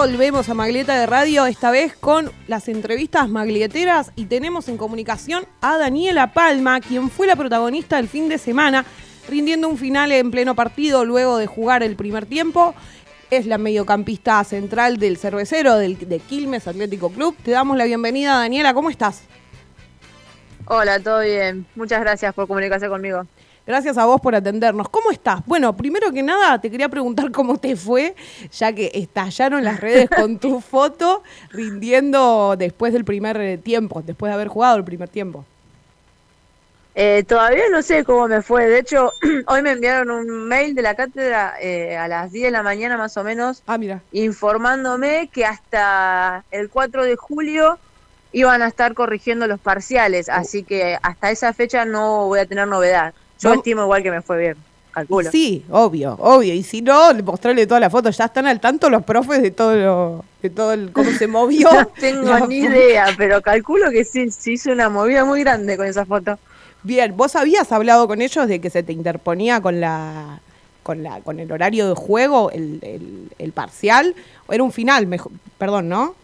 volvemos a Maglieta de Radio, esta vez con las entrevistas maglieteras y tenemos en comunicación a Daniela Palma, quien fue la protagonista del fin de semana, rindiendo un final en pleno partido luego de jugar el primer tiempo. Es la mediocampista central del cervecero del, de Quilmes Atlético Club. Te damos la bienvenida, Daniela, ¿cómo estás? Hola, todo bien. Muchas gracias por comunicarse conmigo. Gracias a vos por atendernos. ¿Cómo estás? Bueno, primero que nada te quería preguntar cómo te fue, ya que estallaron las redes con tu foto rindiendo después del primer eh, tiempo, después de haber jugado el primer tiempo. Eh, todavía no sé cómo me fue. De hecho, hoy me enviaron un mail de la cátedra eh, a las 10 de la mañana más o menos, ah, mira. informándome que hasta el 4 de julio iban a estar corrigiendo los parciales, así que hasta esa fecha no voy a tener novedad. Yo estimo igual que me fue bien, calculo. Sí, obvio, obvio. Y si no, mostrarle toda la foto. Ya están al tanto los profes de todo lo, de todo el, cómo se movió. no tengo ni idea, pero calculo que sí, se hizo una movida muy grande con esa foto. Bien, ¿vos habías hablado con ellos de que se te interponía con la con la con el horario de juego, el, el, el parcial? ¿O era un final, mejor, perdón, ¿no?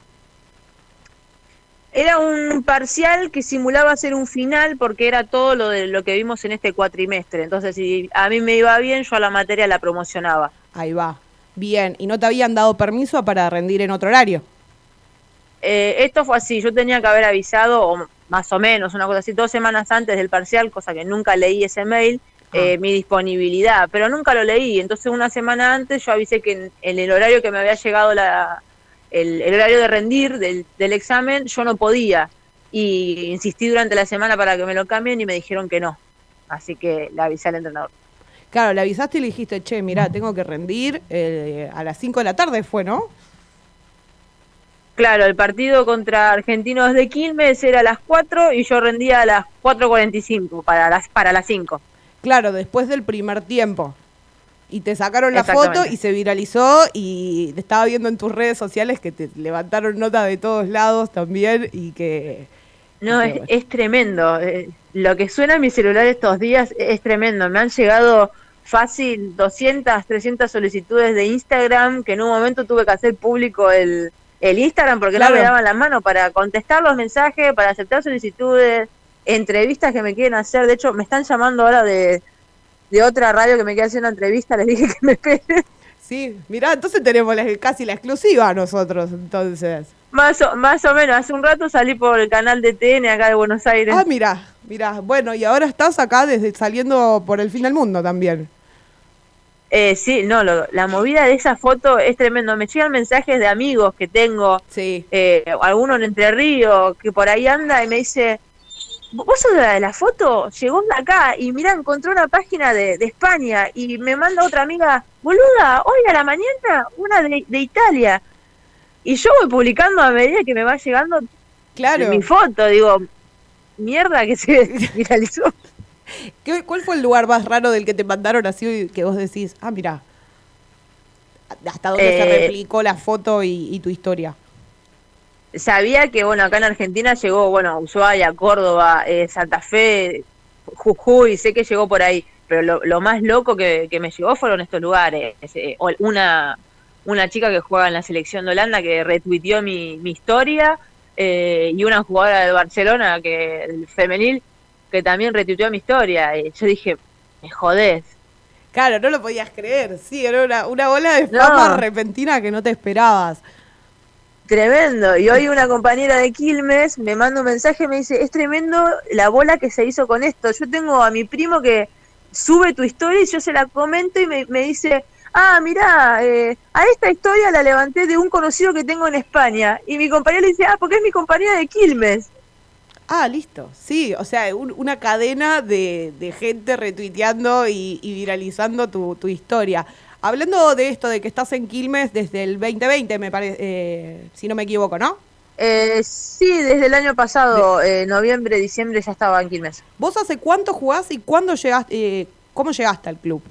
Era un parcial que simulaba ser un final porque era todo lo de lo que vimos en este cuatrimestre. Entonces, si a mí me iba bien, yo a la materia la promocionaba. Ahí va. Bien. ¿Y no te habían dado permiso para rendir en otro horario? Eh, esto fue así. Yo tenía que haber avisado, o más o menos, una cosa así, dos semanas antes del parcial, cosa que nunca leí ese mail, ah. eh, mi disponibilidad, pero nunca lo leí. Entonces, una semana antes yo avisé que en el horario que me había llegado la, el, horario de rendir del, examen, yo no podía. Y insistí durante la semana para que me lo cambien y me dijeron que no. Así que le avisé al entrenador. Claro, le avisaste y le dijiste, che, mira, tengo que rendir eh, a las 5 de la tarde, fue, ¿no? Claro, el partido contra Argentinos de Quilmes era a las 4 y yo rendía a las 4.45 para las, para las 5. Claro, después del primer tiempo. Y te sacaron la foto y se viralizó y te estaba viendo en tus redes sociales que te levantaron notas de todos lados también y que... No, es, tremendo. Eh, lo que suena en mi celular estos días es tremendo. Me han llegado fácil 200, 300 solicitudes de Instagram que en un momento tuve que hacer público el, el Instagram porque no me daban la mano para contestar los mensajes, para aceptar solicitudes, entrevistas que me quieren hacer. De hecho, me están llamando ahora de de otra radio que me quedé haciendo entrevista, les dije que me esperen. Sí, mirá, entonces tenemos casi la exclusiva nosotros, entonces. Más o, más o menos, hace un rato salí por el canal de TN acá de Buenos Aires. Ah, mira, mira, bueno, y ahora estás acá desde saliendo por el fin del mundo también. Eh, sí, no, la movida de esa foto es tremendo. Me llegan mensajes de amigos que tengo, sí. eh, alguno en Entre Ríos, que por ahí anda y me dice, vos sos de la foto, llegó de acá y mira, encontró una página de, España y me manda otra amiga, boluda, hoy a la mañana una de, Italia. Y yo voy publicando a medida que me va llegando claro. mi foto, digo, mierda que se viralizó. ¿Cuál fue el lugar más raro del que te mandaron así que vos decís, ah, mira, hasta dónde se eh, replicó la foto y tu historia? sabía que, bueno, acá en Argentina llegó, bueno, Ushuaia, Córdoba, eh, Santa Fe, Jujuy, sé que llegó por ahí, pero lo, más loco que, me llegó fueron estos lugares. Eh, una, una chica que juega en la selección de Holanda que retuiteó mi, mi historia y una jugadora de Barcelona, que el femenil, que también retuiteó mi historia. Y yo dije, me jodés. Claro, no lo podías creer, sí, era una, una ola de fama repentina que no te esperabas. Tremendo. Y hoy una compañera de Quilmes me manda un mensaje y me dice, es tremendo la bola que se hizo con esto. Yo tengo a mi primo que sube tu historia y yo se la comento y me, dice, ah, mira eh, a esta historia la levanté de un conocido que tengo en España. Y mi compañera le dice, ah, porque es mi compañera de Quilmes. Ah, listo. Sí, o sea, una cadena de, gente retuiteando y, viralizando tu, tu historia. Hablando de esto, de que estás en Quilmes desde el 2020, me parece, eh, si no me equivoco, ¿no? Eh, sí, desde el año pasado, eh, noviembre, diciembre, ya estaba en Quilmes. ¿Vos hace cuánto jugás y cuándo llegaste, eh, cómo llegaste al club?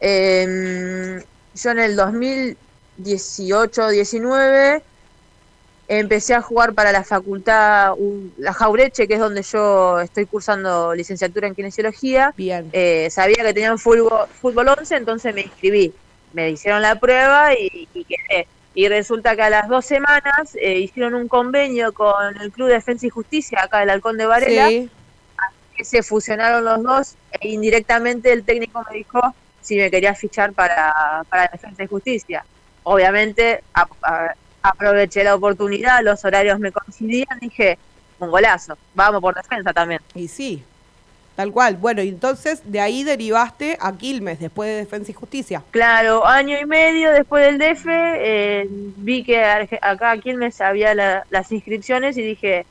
Em, yo en el 2000, 18, 19, empecé a jugar para la facultad, la Jaureche, que es donde yo estoy cursando licenciatura en kinesiología. Bien. Eh, sabía que tenían fútbol, fútbol 11, entonces me inscribí. Me hicieron la prueba y, quedé. Y resulta que a las dos semanas eh, hicieron un convenio con el Club de Defensa y Justicia, acá del Halcón de Varela, que se fusionaron los dos e indirectamente el técnico me dijo si me quería fichar para, para Defensa y Justicia. Obviamente aproveché la oportunidad, los horarios me coincidían, dije, un golazo, vamos por defensa también. Y sí, tal cual. Bueno, y entonces de ahí derivaste a Quilmes, después de Defensa y Justicia. Claro, año y medio después del DF, eh, vi que acá a Quilmes había las inscripciones y dije,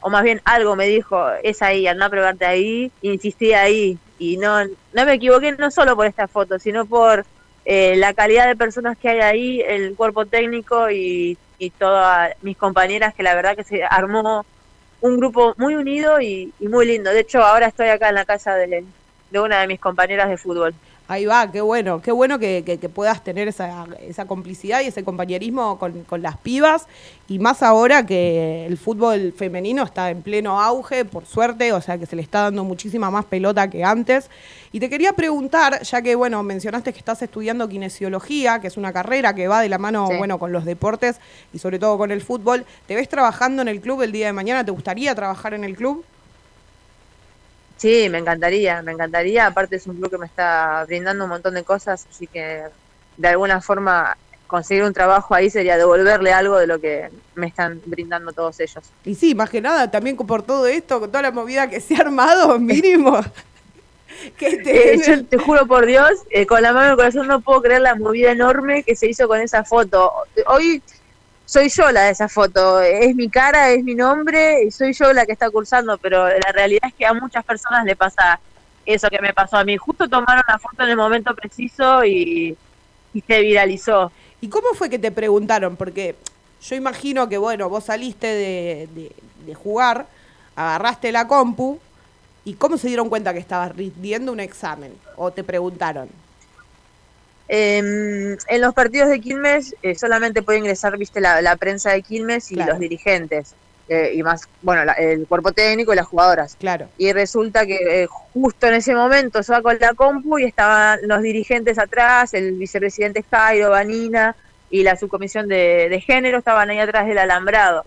o más bien algo me dijo, es ahí, anda a probarte ahí, insistí ahí. Y no, no me equivoqué no solo por esta foto, sino por eh, la calidad de personas que hay ahí, el cuerpo técnico y, todas mis compañeras, que la verdad que se armó un grupo muy unido y, muy lindo. De hecho, ahora estoy acá en la casa de, de una de mis compañeras de fútbol. Ahí va, qué bueno, qué bueno que, que, puedas tener esa, esa, complicidad y ese compañerismo con, con, las pibas, y más ahora que el fútbol femenino está en pleno auge, por suerte, o sea que se le está dando muchísima más pelota que antes. Y te quería preguntar, ya que bueno, mencionaste que estás estudiando kinesiología, que es una carrera que va de la mano, bueno, con los deportes y sobre todo con el fútbol, ¿te ves trabajando en el club el día de mañana? ¿Te gustaría trabajar en el club? Sí, me encantaría, me encantaría. Aparte es un club que me está brindando un montón de cosas, así que de alguna forma conseguir un trabajo ahí sería devolverle algo de lo que me están brindando todos ellos. Y sí, más que nada, también por todo esto, con toda la movida que se ha armado, mínimo. que te... Eh, yo te juro por Dios, eh, con la mano en el corazón no puedo creer la movida enorme que se hizo con esa foto. Hoy soy yo la de esa foto, es mi cara, es mi nombre y soy yo la que está cursando, pero la realidad es que a muchas personas le pasa eso que me pasó a mí. Justo tomaron la foto en el momento preciso y, se viralizó. ¿Y cómo fue que te preguntaron? Porque yo imagino que, bueno, vos saliste de, de, jugar, agarraste la compu, ¿y cómo se dieron cuenta que estabas rindiendo un examen? ¿O te preguntaron? Eh, en los partidos de Quilmes eh, solamente puede ingresar, viste, la, prensa de Quilmes y los dirigentes. Eh, y más, bueno, el cuerpo técnico y las jugadoras. Claro. Y resulta que eh, justo en ese momento va con la compu y estaban los dirigentes atrás, el vicepresidente Jairo, Vanina y la subcomisión de, de género estaban ahí atrás del alambrado.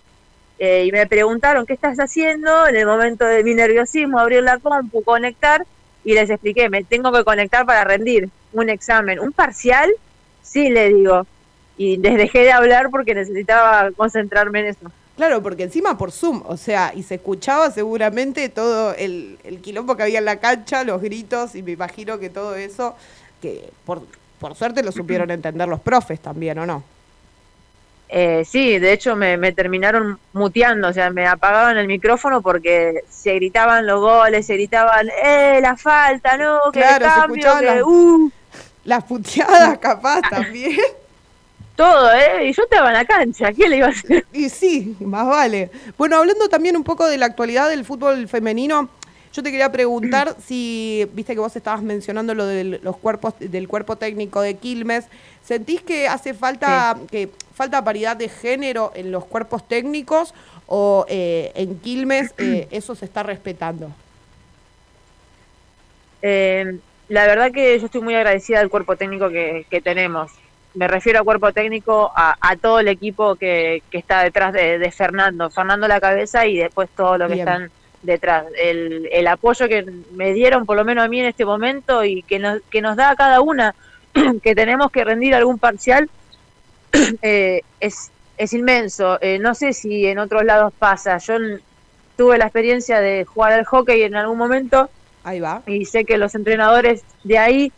y me preguntaron, ¿qué estás haciendo? En el momento de mi nerviosismo, abrir la compu, conectar, y les expliqué, me tengo que conectar para rendir un examen, un parcial, sí le digo. Y les dejé de hablar porque necesitaba concentrarme en eso. Claro, porque encima por Zoom, o sea, y se escuchaba seguramente todo el, el quilombo que había en la cancha, los gritos, y me imagino que todo eso, que por, por suerte lo supieron entender los profes también, ¿o no? Eh, sí, de hecho me, me, terminaron muteando, o sea, me apagaban el micrófono porque se gritaban los goles, se gritaban, ¡eh, la falta, no! Que claro, cambio, se que, uh". Las puteadas capaz también. Todo, ¿eh? Y yo estaba en la cancha, ¿qué le iba a hacer? Y sí, más vale. Bueno, hablando también un poco de la actualidad del fútbol femenino, yo te quería preguntar si, viste que vos estabas mencionando lo de los cuerpos, del cuerpo técnico de Quilmes, ¿sentís que hace falta, que falta paridad de género en los cuerpos técnicos o eh, en Quilmes eh, eso se está respetando? Eh, la verdad que yo estoy muy agradecida del cuerpo técnico que, tenemos. Me refiero a cuerpo técnico, a, todo el equipo que, está detrás de, Fernando. Fernando la cabeza y después todo lo que están detrás. El, el, apoyo que me dieron, por lo menos a mí en este momento, y que nos, que nos da a cada una que tenemos que rendir algún parcial, eh, es, es inmenso. Eh, no sé si en otros lados pasa. Yo tuve la experiencia de jugar al hockey en algún momento Ahí va. Y sé que los entrenadores de ahí,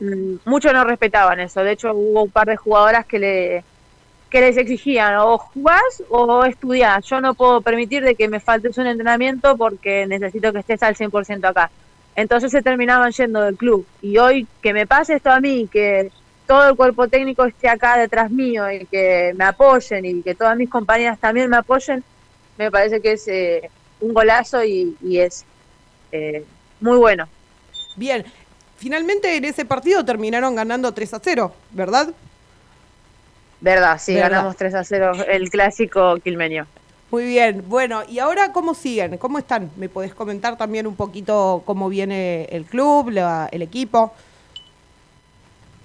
mm, muchos no respetaban eso. De hecho, hubo un par de jugadoras que le que les exigían o jugás o estudiás. Yo no puedo permitir de que me faltes un entrenamiento porque necesito que estés al 100% acá. Entonces se terminaban yendo del club. Y hoy que me pase esto a mí, que todo el cuerpo técnico esté acá detrás mío y que me apoyen y que todas mis compañeras también me apoyen, me parece que es eh, un golazo y, es eh, muy bueno. Bien, finalmente en ese partido terminaron ganando 3 a 0, ¿verdad? Verdad, sí, ganamos 3 a 0 el clásico quilmeño. Muy bien, bueno, ¿y ahora cómo siguen? ¿Cómo están? ¿Me podés comentar también un poquito cómo viene el club, el equipo?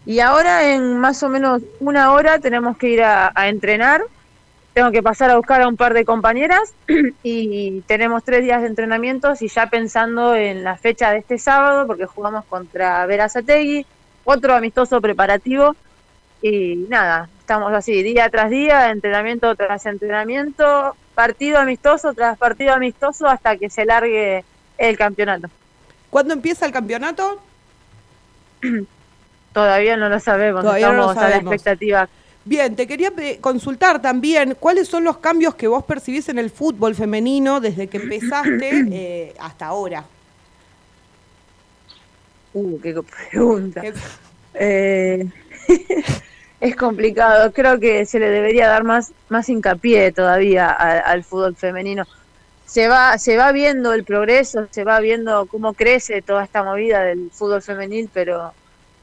Y ahora en más o menos una hora tenemos que ir a, entrenar. Tengo que pasar a buscar a un par de compañeras y tenemos tres días de entrenamientos y ya pensando en la fecha de este sábado, porque jugamos contra Verazategui, otro amistoso preparativo. Y nada, estamos así, día tras día, entrenamiento tras entrenamiento, partido amistoso tras partido amistoso hasta que se largue el campeonato. ¿Cuándo empieza el campeonato? Todavía no lo sabemos, estamos a la expectativa. Bien, te quería consultar también cuáles son los cambios que vos percibís en el fútbol femenino desde que empezaste eh, hasta ahora. Uh, qué pregunta. Eh, es complicado. Creo que se le debería dar más, más hincapié todavía al, fútbol femenino. Se va, se va viendo el progreso, se va viendo cómo crece toda esta movida del fútbol femenil, pero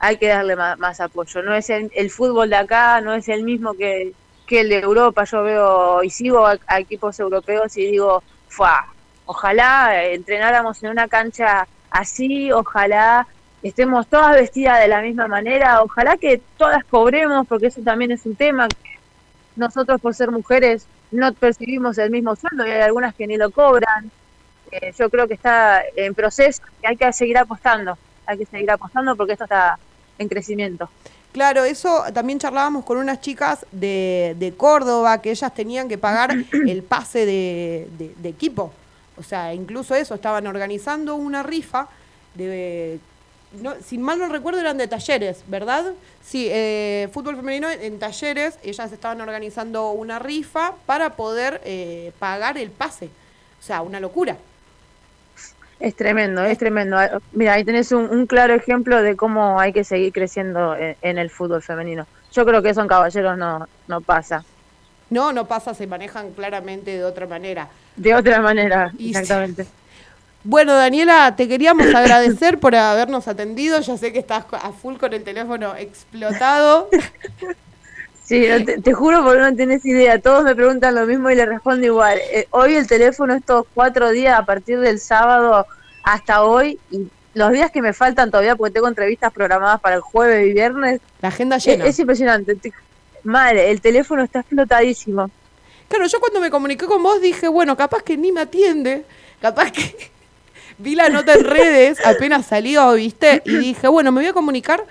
hay que darle más, apoyo. No es el, fútbol de acá, no es el mismo que, que el de Europa. Yo veo y sigo a, equipos europeos y digo, Fua, ojalá entrenáramos en una cancha así, ojalá estemos todas vestidas de la misma manera, ojalá que todas cobremos, porque eso también es un tema. Nosotros por ser mujeres no percibimos el mismo sueldo y hay algunas que ni lo cobran. Eh, yo creo que está en proceso y hay que seguir apostando, hay que seguir apostando porque esto está en crecimiento. Claro, eso también charlábamos con unas chicas de, de Córdoba que ellas tenían que pagar el pase de, de, equipo. O sea, incluso eso, estaban organizando una rifa de no, si mal no recuerdo, eran de talleres, ¿verdad? Sí, eh, fútbol femenino en talleres, ellas estaban organizando una rifa para poder eh, pagar el pase. O sea, una locura. Es tremendo, es tremendo. Ah, mira, ahí tenés un, claro ejemplo de cómo hay que seguir creciendo en, el fútbol femenino. Yo creo que eso en Caballeros no, no pasa. No, no pasa, se manejan claramente de otra manera. De otra manera, exactamente. Bueno, Daniela, te queríamos agradecer por habernos atendido. Ya sé que estás a full con el teléfono explotado. Sí, te, juro porque no tenés idea. Todos me preguntan lo mismo y le respondo igual. Eh, hoy el teléfono estos cuatro días a partir del sábado hasta hoy y los días que me faltan todavía porque tengo entrevistas programadas para el jueves y viernes. La agenda llena. Es, impresionante. Madre, el teléfono está explotadísimo. Claro, yo cuando me comuniqué con vos dije, bueno, capaz que ni me atiende, capaz que vi la nota en redes, apenas salió, ¿viste? Y dije, bueno, me voy a comunicar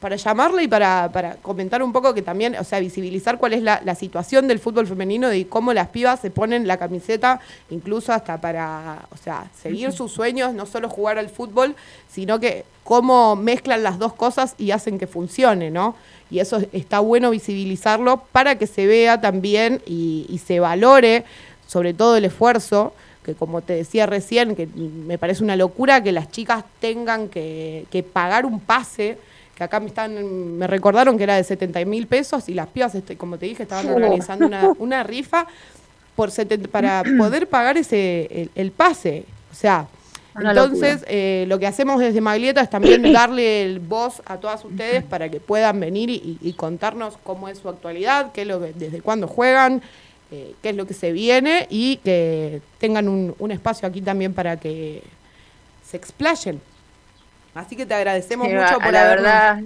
para llamarle y para, para comentar un poco que también, o sea, visibilizar cuál es la, situación del fútbol femenino y cómo las pibas se ponen la camiseta, incluso hasta para, o sea, seguir sus sueños, no solo jugar al fútbol, sino que cómo mezclan las dos cosas y hacen que funcione, ¿no? Y eso está bueno visibilizarlo para que se vea también y, y se valore, sobre todo el esfuerzo que como te decía recién, que me parece una locura que las chicas tengan que, pagar un pase, que acá me están, me recordaron que era de 70 mil pesos y las pibas, este, como te dije, estaban organizando una, rifa por para poder pagar ese el, pase. O sea, entonces eh, lo que hacemos desde Maglieta es también darle el voz a todas ustedes para que puedan venir y, contarnos cómo es su actualidad, qué lo desde cuándo juegan, eh, qué es lo que se viene y que tengan un, espacio aquí también para que se explayen. Así que te agradecemos mucho por la verdad.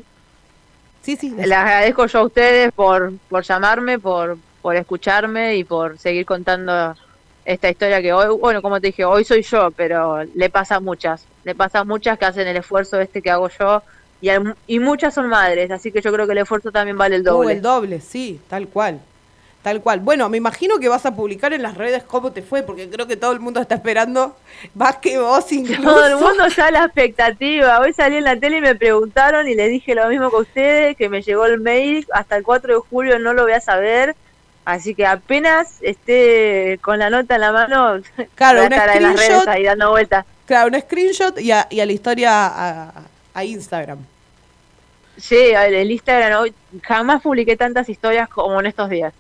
Sí, sí. Les agradezco yo a ustedes por, por llamarme, por, por escucharme y por seguir contando esta historia que hoy, bueno, como te dije, hoy soy yo, pero le pasa a muchas, le pasa a muchas que hacen el esfuerzo este que hago yo y, y muchas son madres, así que yo creo que el esfuerzo también vale el doble. el doble, sí, tal cual. Tal cual. Bueno, me imagino que vas a publicar en las redes cómo te fue, porque creo que todo el mundo está esperando más que vos incluso. Todo el mundo ya la expectativa. Hoy salí en la tele y me preguntaron y le dije lo mismo que ustedes, que me llegó el mail, hasta el 4 de julio no lo voy a saber. Así que apenas esté con la nota en la mano, claro, voy a estar en las redes ahí dando vueltas. Claro, un screenshot y a, la historia a, Instagram. Sí, el Instagram hoy jamás publiqué tantas historias como en estos días.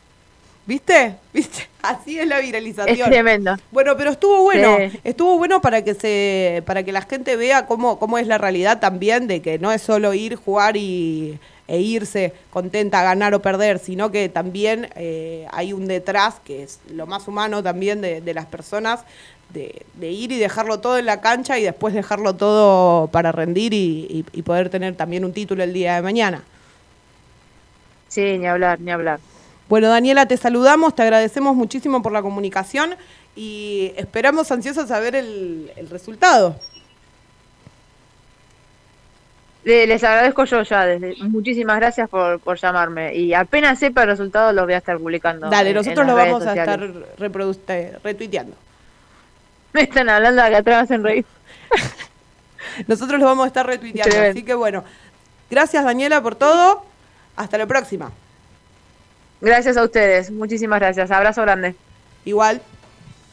¿Viste? ¿Viste? Así es la viralización. Es tremendo. Bueno, pero estuvo bueno. Estuvo bueno para que se para que la gente vea cómo, cómo es la realidad también de que no es solo ir, jugar y, e irse contenta a ganar o perder, sino que también eh, hay un detrás que es lo más humano también de, las personas, de, ir y dejarlo todo en la cancha y después dejarlo todo para rendir y, y poder tener también un título el día de mañana. Sí, ni hablar, ni hablar. Bueno, Daniela, te saludamos, te agradecemos muchísimo por la comunicación y esperamos ansiosos a ver el, resultado. Les agradezco yo ya, desde, muchísimas gracias por, por, llamarme y apenas sepa el resultado lo voy a estar publicando. Dale, nosotros lo vamos a estar retuiteando. Me están hablando acá atrás en reír. nosotros lo vamos a estar retuiteando, así que bueno, gracias Daniela por todo, hasta la próxima. Gracias a ustedes, muchísimas gracias, abrazo grande. Igual.